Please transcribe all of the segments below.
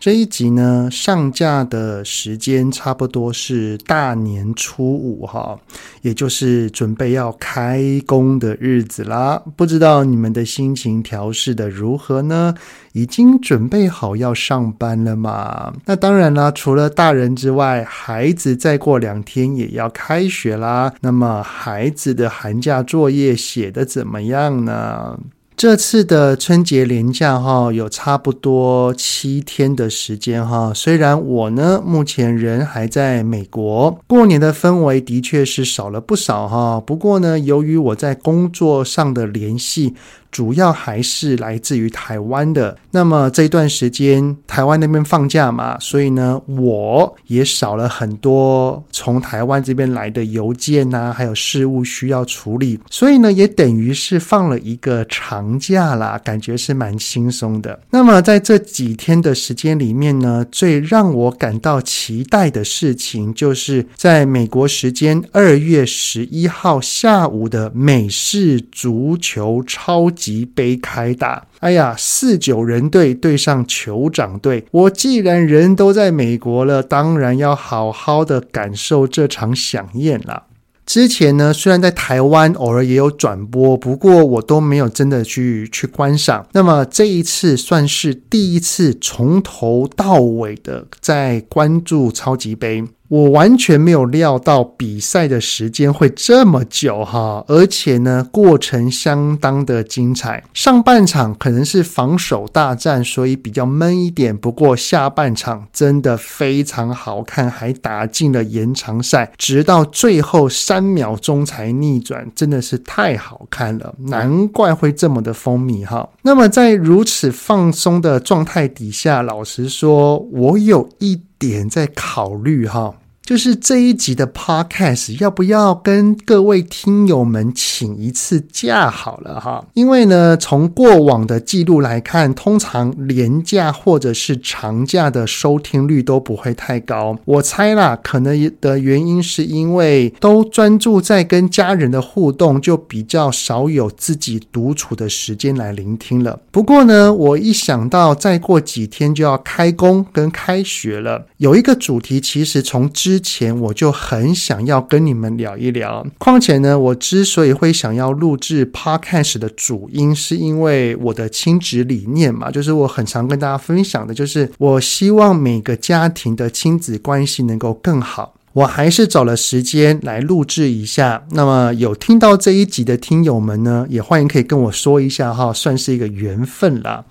这一集呢，上架的时间差不多是大年初五哈，也就是准备要开工的日子啦。不知道你们的心情调试的如何呢？已经准备好要上班了吗？那当然啦，除了大人之外，孩子再过两天也要开学啦。那么孩子的寒假作业写得怎么样呢？这次的春节连假哈，有差不多七天的时间哈。虽然我呢，目前人还在美国，过年的氛围的确是少了不少哈。不过呢，由于我在工作上的联系，主要还是来自于台湾的。那么这段时间，台湾那边放假嘛，所以呢，我也少了很多从台湾这边来的邮件呐，还有事务需要处理。所以呢，也等于是放了一个长假啦，感觉是蛮轻松的。那么在这几天的时间里面呢，最让我感到期待的事情，就是在美国时间二月十一号下午的美式足球超级杯开打，哎呀，四九人队对上酋长队。我既然人都在美国了，当然要好好的感受这场饗宴了。之前呢，虽然在台湾偶尔也有转播，不过我都没有真的去去观赏。那么这一次算是第一次从头到尾的在关注超级杯。我完全没有料到比赛的时间会这么久哈，而且呢，过程相当的精彩。上半场可能是防守大战，所以比较闷一点。不过下半场真的非常好看，还打进了延长赛，直到最后三秒钟才逆转，真的是太好看了，难怪会这么的风靡哈。那么在如此放松的状态底下，老实说，我有一点在考虑哈。就是这一集的 podcast 要不要跟各位听友们请一次假好了哈？因为呢，从过往的记录来看，通常连假或者是长假的收听率都不会太高。我猜啦，可能的原因是因为都专注在跟家人的互动，就比较少有自己独处的时间来聆听了。不过呢，我一想到再过几天就要开工跟开学了，有一个主题其实从之前我就很想要跟你们聊一聊，况且呢，我之所以会想要录制 Podcast 的主因，是因为我的亲子理念嘛，就是我很常跟大家分享的，就是我希望每个家庭的亲子关系能够更好。我还是找了时间来录制一下。那么有听到这一集的听友们呢，也欢迎可以跟我说一下哈，算是一个缘分啦。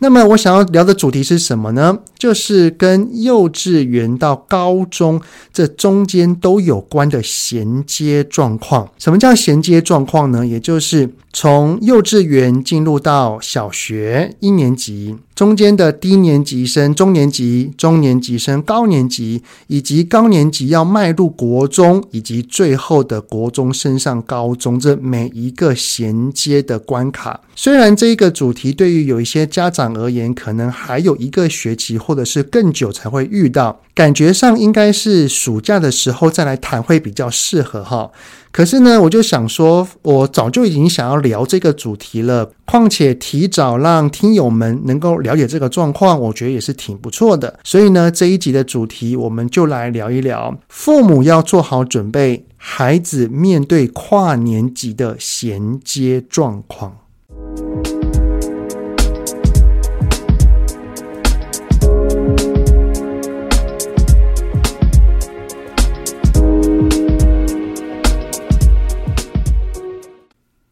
那么我想要聊的主题是什么呢？就是跟幼稚园到高中这中间都有关的衔接状况。什么叫衔接状况呢？也就是从幼稚园进入到小学一年级。中间的低年级生、中年级、中年级生、高年级，以及高年级要迈入国中，以及最后的国中升上高中，这每一个衔接的关卡，虽然这一个主题对于有一些家长而言，可能还有一个学期或者是更久才会遇到，感觉上应该是暑假的时候再来谈会比较适合哈。可是呢，我就想说，我早就已经想要聊这个主题了。况且提早让听友们能够了解这个状况，我觉得也是挺不错的。所以呢，这一集的主题我们就来聊一聊，父母要做好准备，孩子面对跨年级的衔接状况。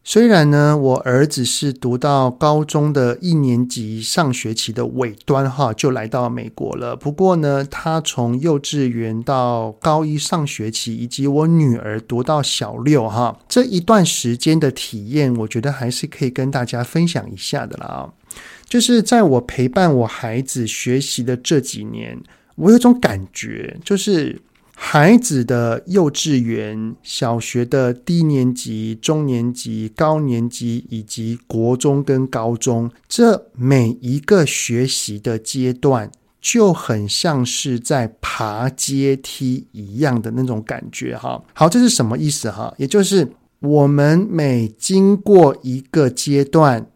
虽然呢，我儿子是读到高中的一年级上学期的尾端哈，就来到美国了。不过呢，他从幼稚园到高一上学期，以及我女儿读到小六哈，这一段时间的体验，我觉得还是可以跟大家分享一下的啦。就是在我陪伴我孩子学习的这几年，我有种感觉，就是。孩子的幼稚园、小学的低年级、中年级、高年级以及国中跟高中，这每一个学习的阶段，就很像是在爬阶梯一样的那种感觉哈。好，这是什么意思哈？也就是我们每经过一个阶段。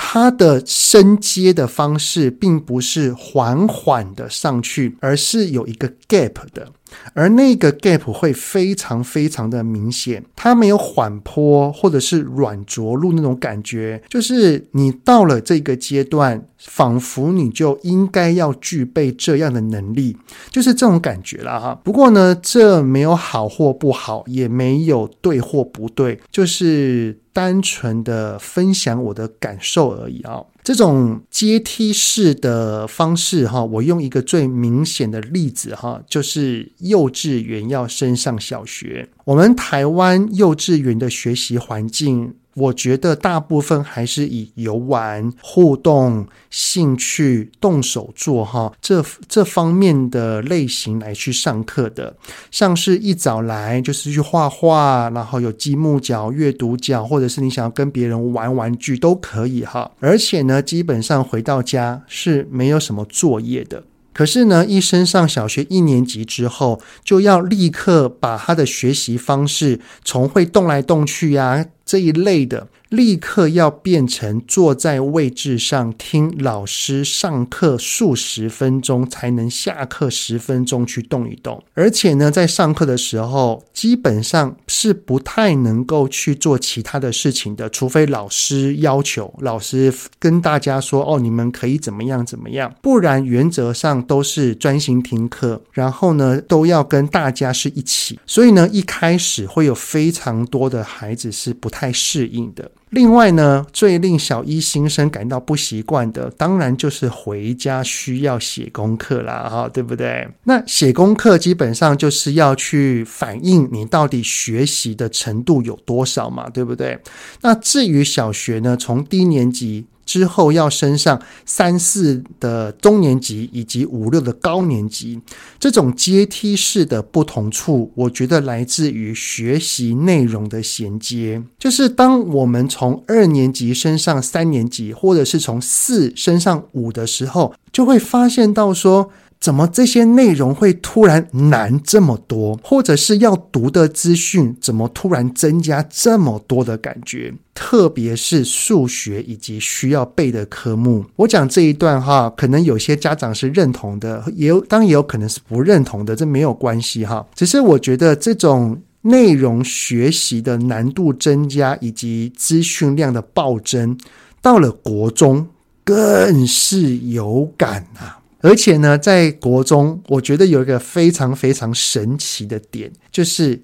它的升阶的方式并不是缓缓的上去，而是有一个 gap 的。而那个 gap 会非常非常的明显，它没有缓坡或者是软着陆那种感觉，就是你到了这个阶段，仿佛你就应该要具备这样的能力，就是这种感觉了哈。不过呢，这没有好或不好，也没有对或不对，就是单纯的分享我的感受而已啊。这种阶梯式的方式，哈，我用一个最明显的例子，哈，就是幼稚园要升上小学，我们台湾幼稚园的学习环境。我觉得大部分还是以游玩、互动、兴趣、动手做哈这这方面的类型来去上课的，像是一早来就是去画画，然后有积木角、阅读角，或者是你想要跟别人玩玩具都可以哈。而且呢，基本上回到家是没有什么作业的。可是呢，一升上小学一年级之后，就要立刻把他的学习方式从会动来动去呀。这一类的，立刻要变成坐在位置上听老师上课数十分钟才能下课十分钟去动一动，而且呢，在上课的时候基本上是不太能够去做其他的事情的，除非老师要求，老师跟大家说哦，你们可以怎么样怎么样，不然原则上都是专心听课，然后呢都要跟大家是一起，所以呢一开始会有非常多的孩子是不太。太适应的。另外呢，最令小一新生感到不习惯的，当然就是回家需要写功课啦，哈，对不对？那写功课基本上就是要去反映你到底学习的程度有多少嘛，对不对？那至于小学呢，从低年级。之后要升上三四的中年级以及五六的高年级，这种阶梯式的不同处，我觉得来自于学习内容的衔接。就是当我们从二年级升上三年级，或者是从四升上五的时候，就会发现到说，怎么这些内容会突然难这么多，或者是要读的资讯怎么突然增加这么多的感觉？特别是数学以及需要背的科目。我讲这一段哈，可能有些家长是认同的，也有当然也有可能是不认同的，这没有关系哈。只是我觉得这种内容学习的难度增加以及资讯量的暴增，到了国中更是有感啊。而且呢，在国中，我觉得有一个非常非常神奇的点，就是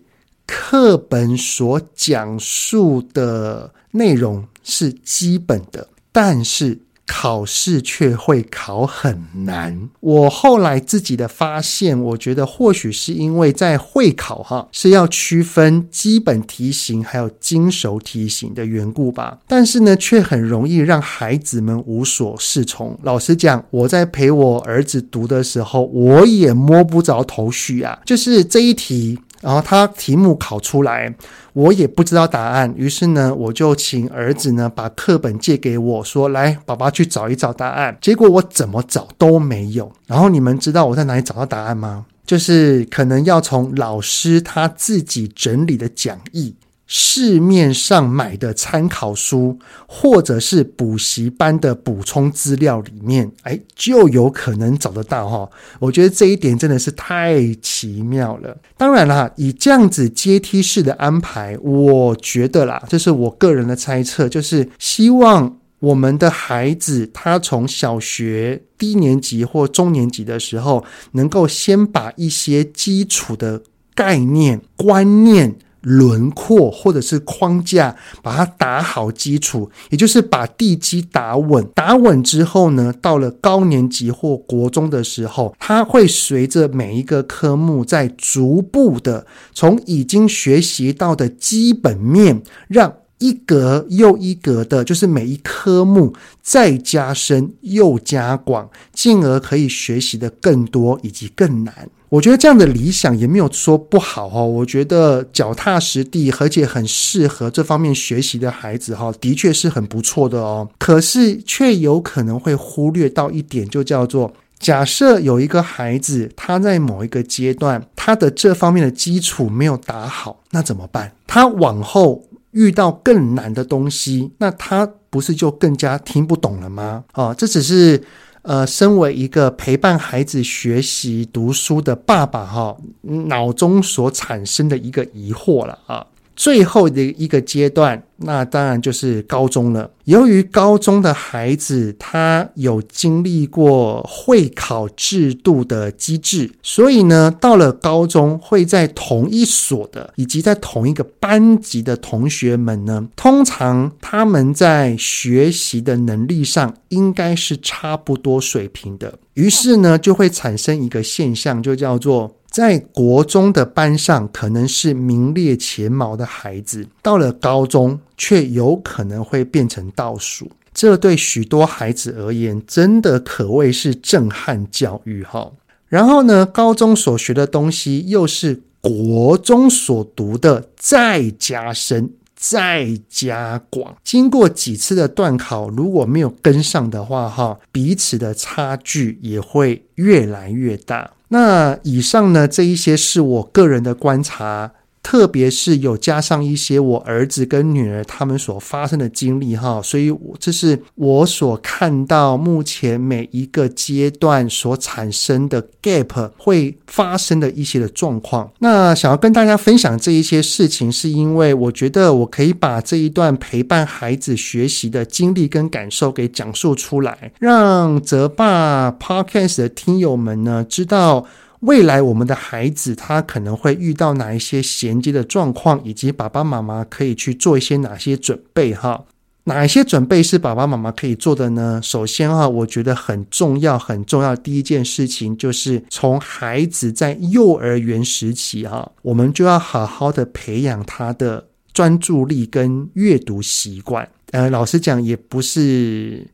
课本所讲述的内容是基本的，但是，考试却会考很难。我后来自己的发现，我觉得或许是因为在会考哈是要区分基本题型还有精熟题型的缘故吧。但是呢，却很容易让孩子们无所适从。老实讲，我在陪我儿子读的时候，我也摸不着头绪啊。就是这一题。然后他题目考出来，我也不知道答案，于是呢，我就请儿子呢把课本借给我说：“来，爸爸去找一找答案。”结果我怎么找都没有。然后你们知道我在哪里找到答案吗？就是可能要从老师他自己整理的讲义。市面上买的参考书，或者是补习班的补充资料里面，哎，就有可能找得到哈。我觉得这一点真的是太奇妙了。当然啦，以这样子阶梯式的安排，我觉得啦，这是我个人的猜测，就是希望我们的孩子他从小学低年级或中年级的时候，能够先把一些基础的概念、观念。轮廓或者是框架，把它打好基础，也就是把地基打稳。打稳之后呢，到了高年级或国中的时候，它会随着每一个科目在逐步的从已经学习到的基本面，让一格又一格的，就是每一科目再加深又加广，进而可以学习的更多以及更难。我觉得这样的理想也没有说不好哦。我觉得脚踏实地，而且很适合这方面学习的孩子哈，的确是很不错的哦。可是却有可能会忽略到一点，就叫做假设有一个孩子他在某一个阶段，他的这方面的基础没有打好，那怎么办？他往后遇到更难的东西，那他不是就更加听不懂了吗？啊，这只是。呃，身为一个陪伴孩子学习读书的爸爸，哈，脑中所产生的一个疑惑了啊。最后的一个阶段，那当然就是高中了。由于高中的孩子他有经历过会考制度的机制，所以呢，到了高中会在同一所的以及在同一个班级的同学们呢，通常他们在学习的能力上应该是差不多水平的。于是呢，就会产生一个现象，就叫做。在国中的班上，可能是名列前茅的孩子，到了高中却有可能会变成倒数。这对许多孩子而言，真的可谓是震撼教育哈。然后呢，高中所学的东西，又是国中所读的再加深、再加广。经过几次的段考，如果没有跟上的话，哈，彼此的差距也会越来越大。那以上呢，这一些是我个人的观察。特别是有加上一些我儿子跟女儿他们所发生的经历哈，所以这是我所看到目前每一个阶段所产生的 gap 会发生的一些的状况。那想要跟大家分享这一些事情，是因为我觉得我可以把这一段陪伴孩子学习的经历跟感受给讲述出来，让泽爸 Podcast 的听友们呢知道。未来我们的孩子他可能会遇到哪一些衔接的状况，以及爸爸妈妈可以去做一些哪些准备哈？哪一些准备是爸爸妈妈可以做的呢？首先哈，我觉得很重要很重要第一件事情就是从孩子在幼儿园时期哈，我们就要好好的培养他的专注力跟阅读习惯。呃，老实讲也不是。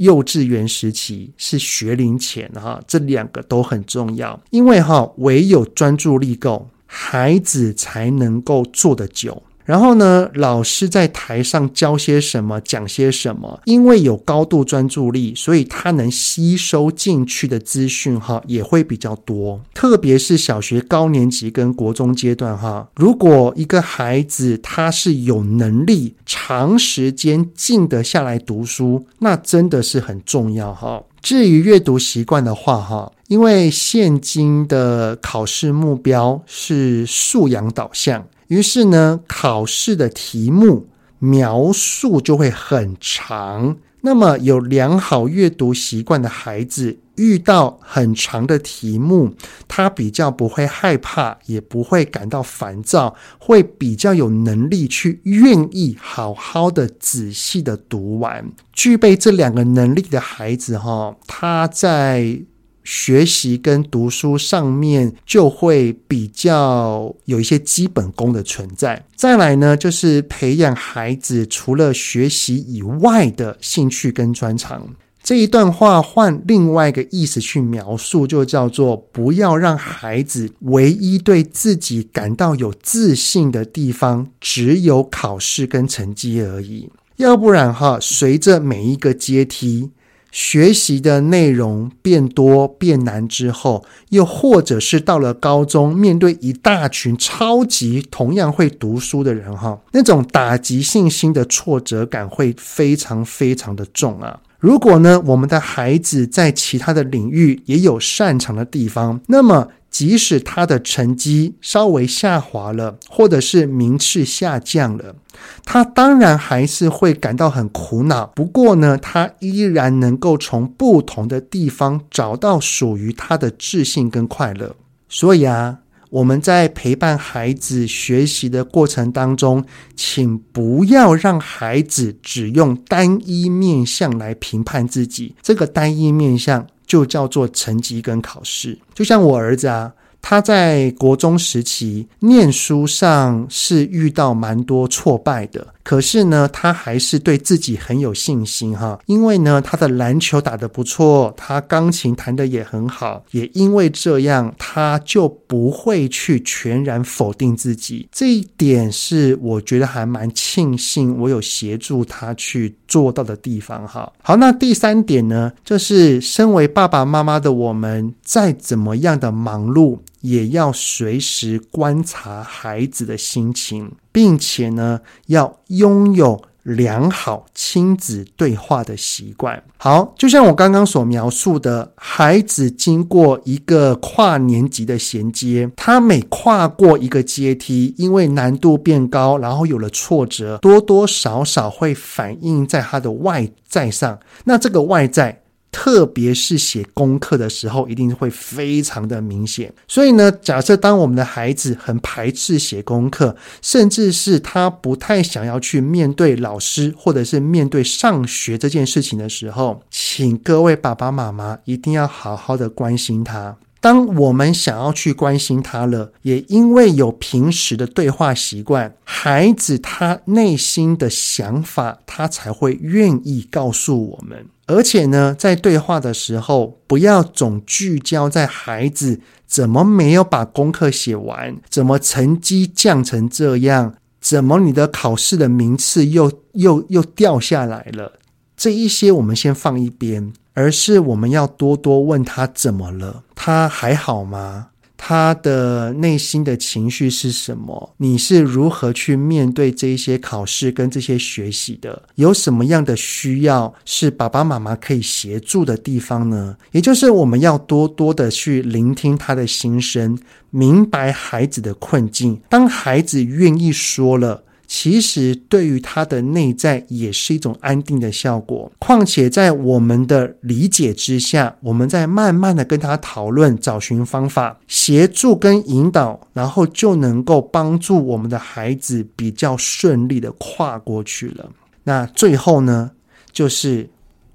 幼稚园时期是学龄前哈，这两个都很重要，因为哈，唯有专注力够，孩子才能够做得久。然后呢，老师在台上教些什么，讲些什么，因为有高度专注力，所以他能吸收进去的资讯哈也会比较多。特别是小学高年级跟国中阶段哈，如果一个孩子他是有能力长时间静得下来读书，那真的是很重要哈。至于阅读习惯的话哈，因为现今的考试目标是素养导向。于是呢，考试的题目描述就会很长。那么，有良好阅读习惯的孩子，遇到很长的题目，他比较不会害怕，也不会感到烦躁，会比较有能力去愿意好好的仔细的读完。具备这两个能力的孩子，哈，他在。学习跟读书上面就会比较有一些基本功的存在。再来呢，就是培养孩子除了学习以外的兴趣跟专长。这一段话换另外一个意思去描述，就叫做不要让孩子唯一对自己感到有自信的地方只有考试跟成绩而已。要不然哈，随着每一个阶梯。学习的内容变多变难之后，又或者是到了高中，面对一大群超级同样会读书的人，哈，那种打击信心的挫折感会非常非常的重啊。如果呢，我们的孩子在其他的领域也有擅长的地方，那么。即使他的成绩稍微下滑了，或者是名次下降了，他当然还是会感到很苦恼。不过呢，他依然能够从不同的地方找到属于他的自信跟快乐。所以啊，我们在陪伴孩子学习的过程当中，请不要让孩子只用单一面相来评判自己。这个单一面相。就叫做成绩跟考试，就像我儿子啊，他在国中时期念书上是遇到蛮多挫败的，可是呢，他还是对自己很有信心哈。因为呢，他的篮球打得不错，他钢琴弹得也很好，也因为这样，他就不会去全然否定自己。这一点是我觉得还蛮庆幸，我有协助他去做到的地方哈。好，那第三点呢，就是身为爸爸妈妈的我们，再怎么样的忙碌，也要随时观察孩子的心情，并且呢，要拥有良好亲子对话的习惯。好，就像我刚刚所描述的，孩子经过一个跨年级的衔接，他每跨过一个阶梯，因为难度变高，然后有了挫折，多多少少会反映在他的外在上。那这个外在。特别是写功课的时候，一定会非常的明显。所以呢，假设当我们的孩子很排斥写功课，甚至是他不太想要去面对老师，或者是面对上学这件事情的时候，请各位爸爸妈妈一定要好好的关心他。当我们想要去关心他了，也因为有平时的对话习惯，孩子他内心的想法，他才会愿意告诉我们。而且呢，在对话的时候，不要总聚焦在孩子怎么没有把功课写完，怎么成绩降成这样，怎么你的考试的名次又又又掉下来了，这一些我们先放一边。而是我们要多多问他怎么了，他还好吗？他的内心的情绪是什么？你是如何去面对这一些考试跟这些学习的？有什么样的需要是爸爸妈妈可以协助的地方呢？也就是我们要多多的去聆听他的心声，明白孩子的困境。当孩子愿意说了。其实对于他的内在也是一种安定的效果。况且在我们的理解之下，我们在慢慢的跟他讨论，找寻方法，协助跟引导，然后就能够帮助我们的孩子比较顺利的跨过去了。那最后呢，就是。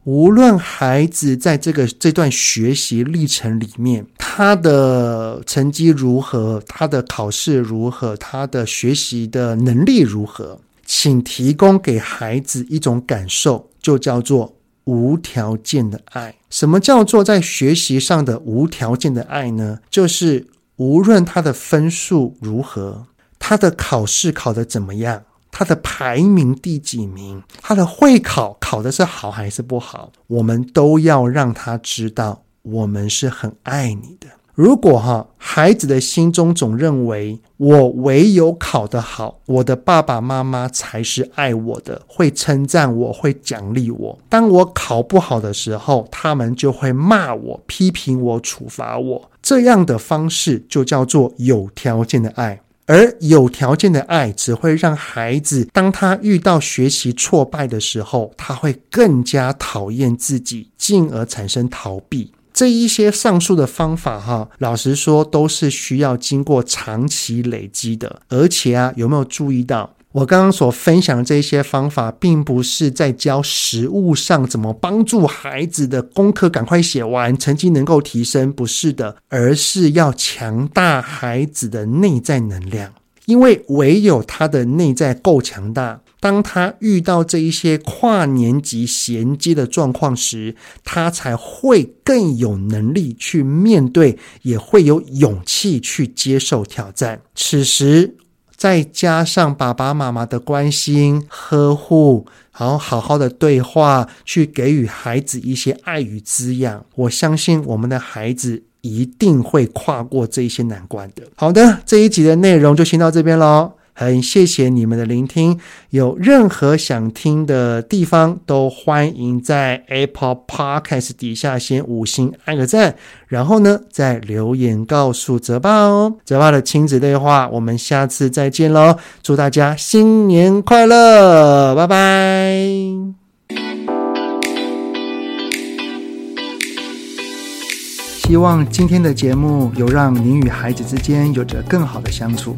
无论孩子在这个这段学习历程里面，他的成绩如何，他的考试如何，他的学习的能力如何，请提供给孩子一种感受，就叫做无条件的爱。什么叫做在学习上的无条件的爱呢？就是无论他的分数如何，他的考试考得怎么样。他的排名第几名？他的会考考的是好还是不好？我们都要让他知道，我们是很爱你的。如果哈孩子的心中总认为我唯有考得好，我的爸爸妈妈才是爱我的，会称赞我，会奖励我。当我考不好的时候，他们就会骂我、批评我、处罚我。这样的方式就叫做有条件的爱。而有条件的爱只会让孩子，当他遇到学习挫败的时候，他会更加讨厌自己，进而产生逃避。这一些上述的方法，哈，老实说都是需要经过长期累积的。而且啊，有没有注意到？我刚刚所分享的这些方法，并不是在教实物上怎么帮助孩子的功课赶快写完，成绩能够提升，不是的，而是要强大孩子的内在能量。因为唯有他的内在够强大，当他遇到这一些跨年级衔接的状况时，他才会更有能力去面对，也会有勇气去接受挑战。此时，再加上爸爸妈妈的关心呵护，然后好好的对话，去给予孩子一些爱与滋养，我相信我们的孩子一定会跨过这一些难关的。好的，这一集的内容就先到这边喽。很谢谢你们的聆听，有任何想听的地方，都欢迎在 Apple Podcast 底下先五星按个赞，然后呢再留言告诉泽爸哦。泽爸的亲子对话，我们下次再见喽！祝大家新年快乐，拜拜！希望今天的节目有让您与孩子之间有着更好的相处。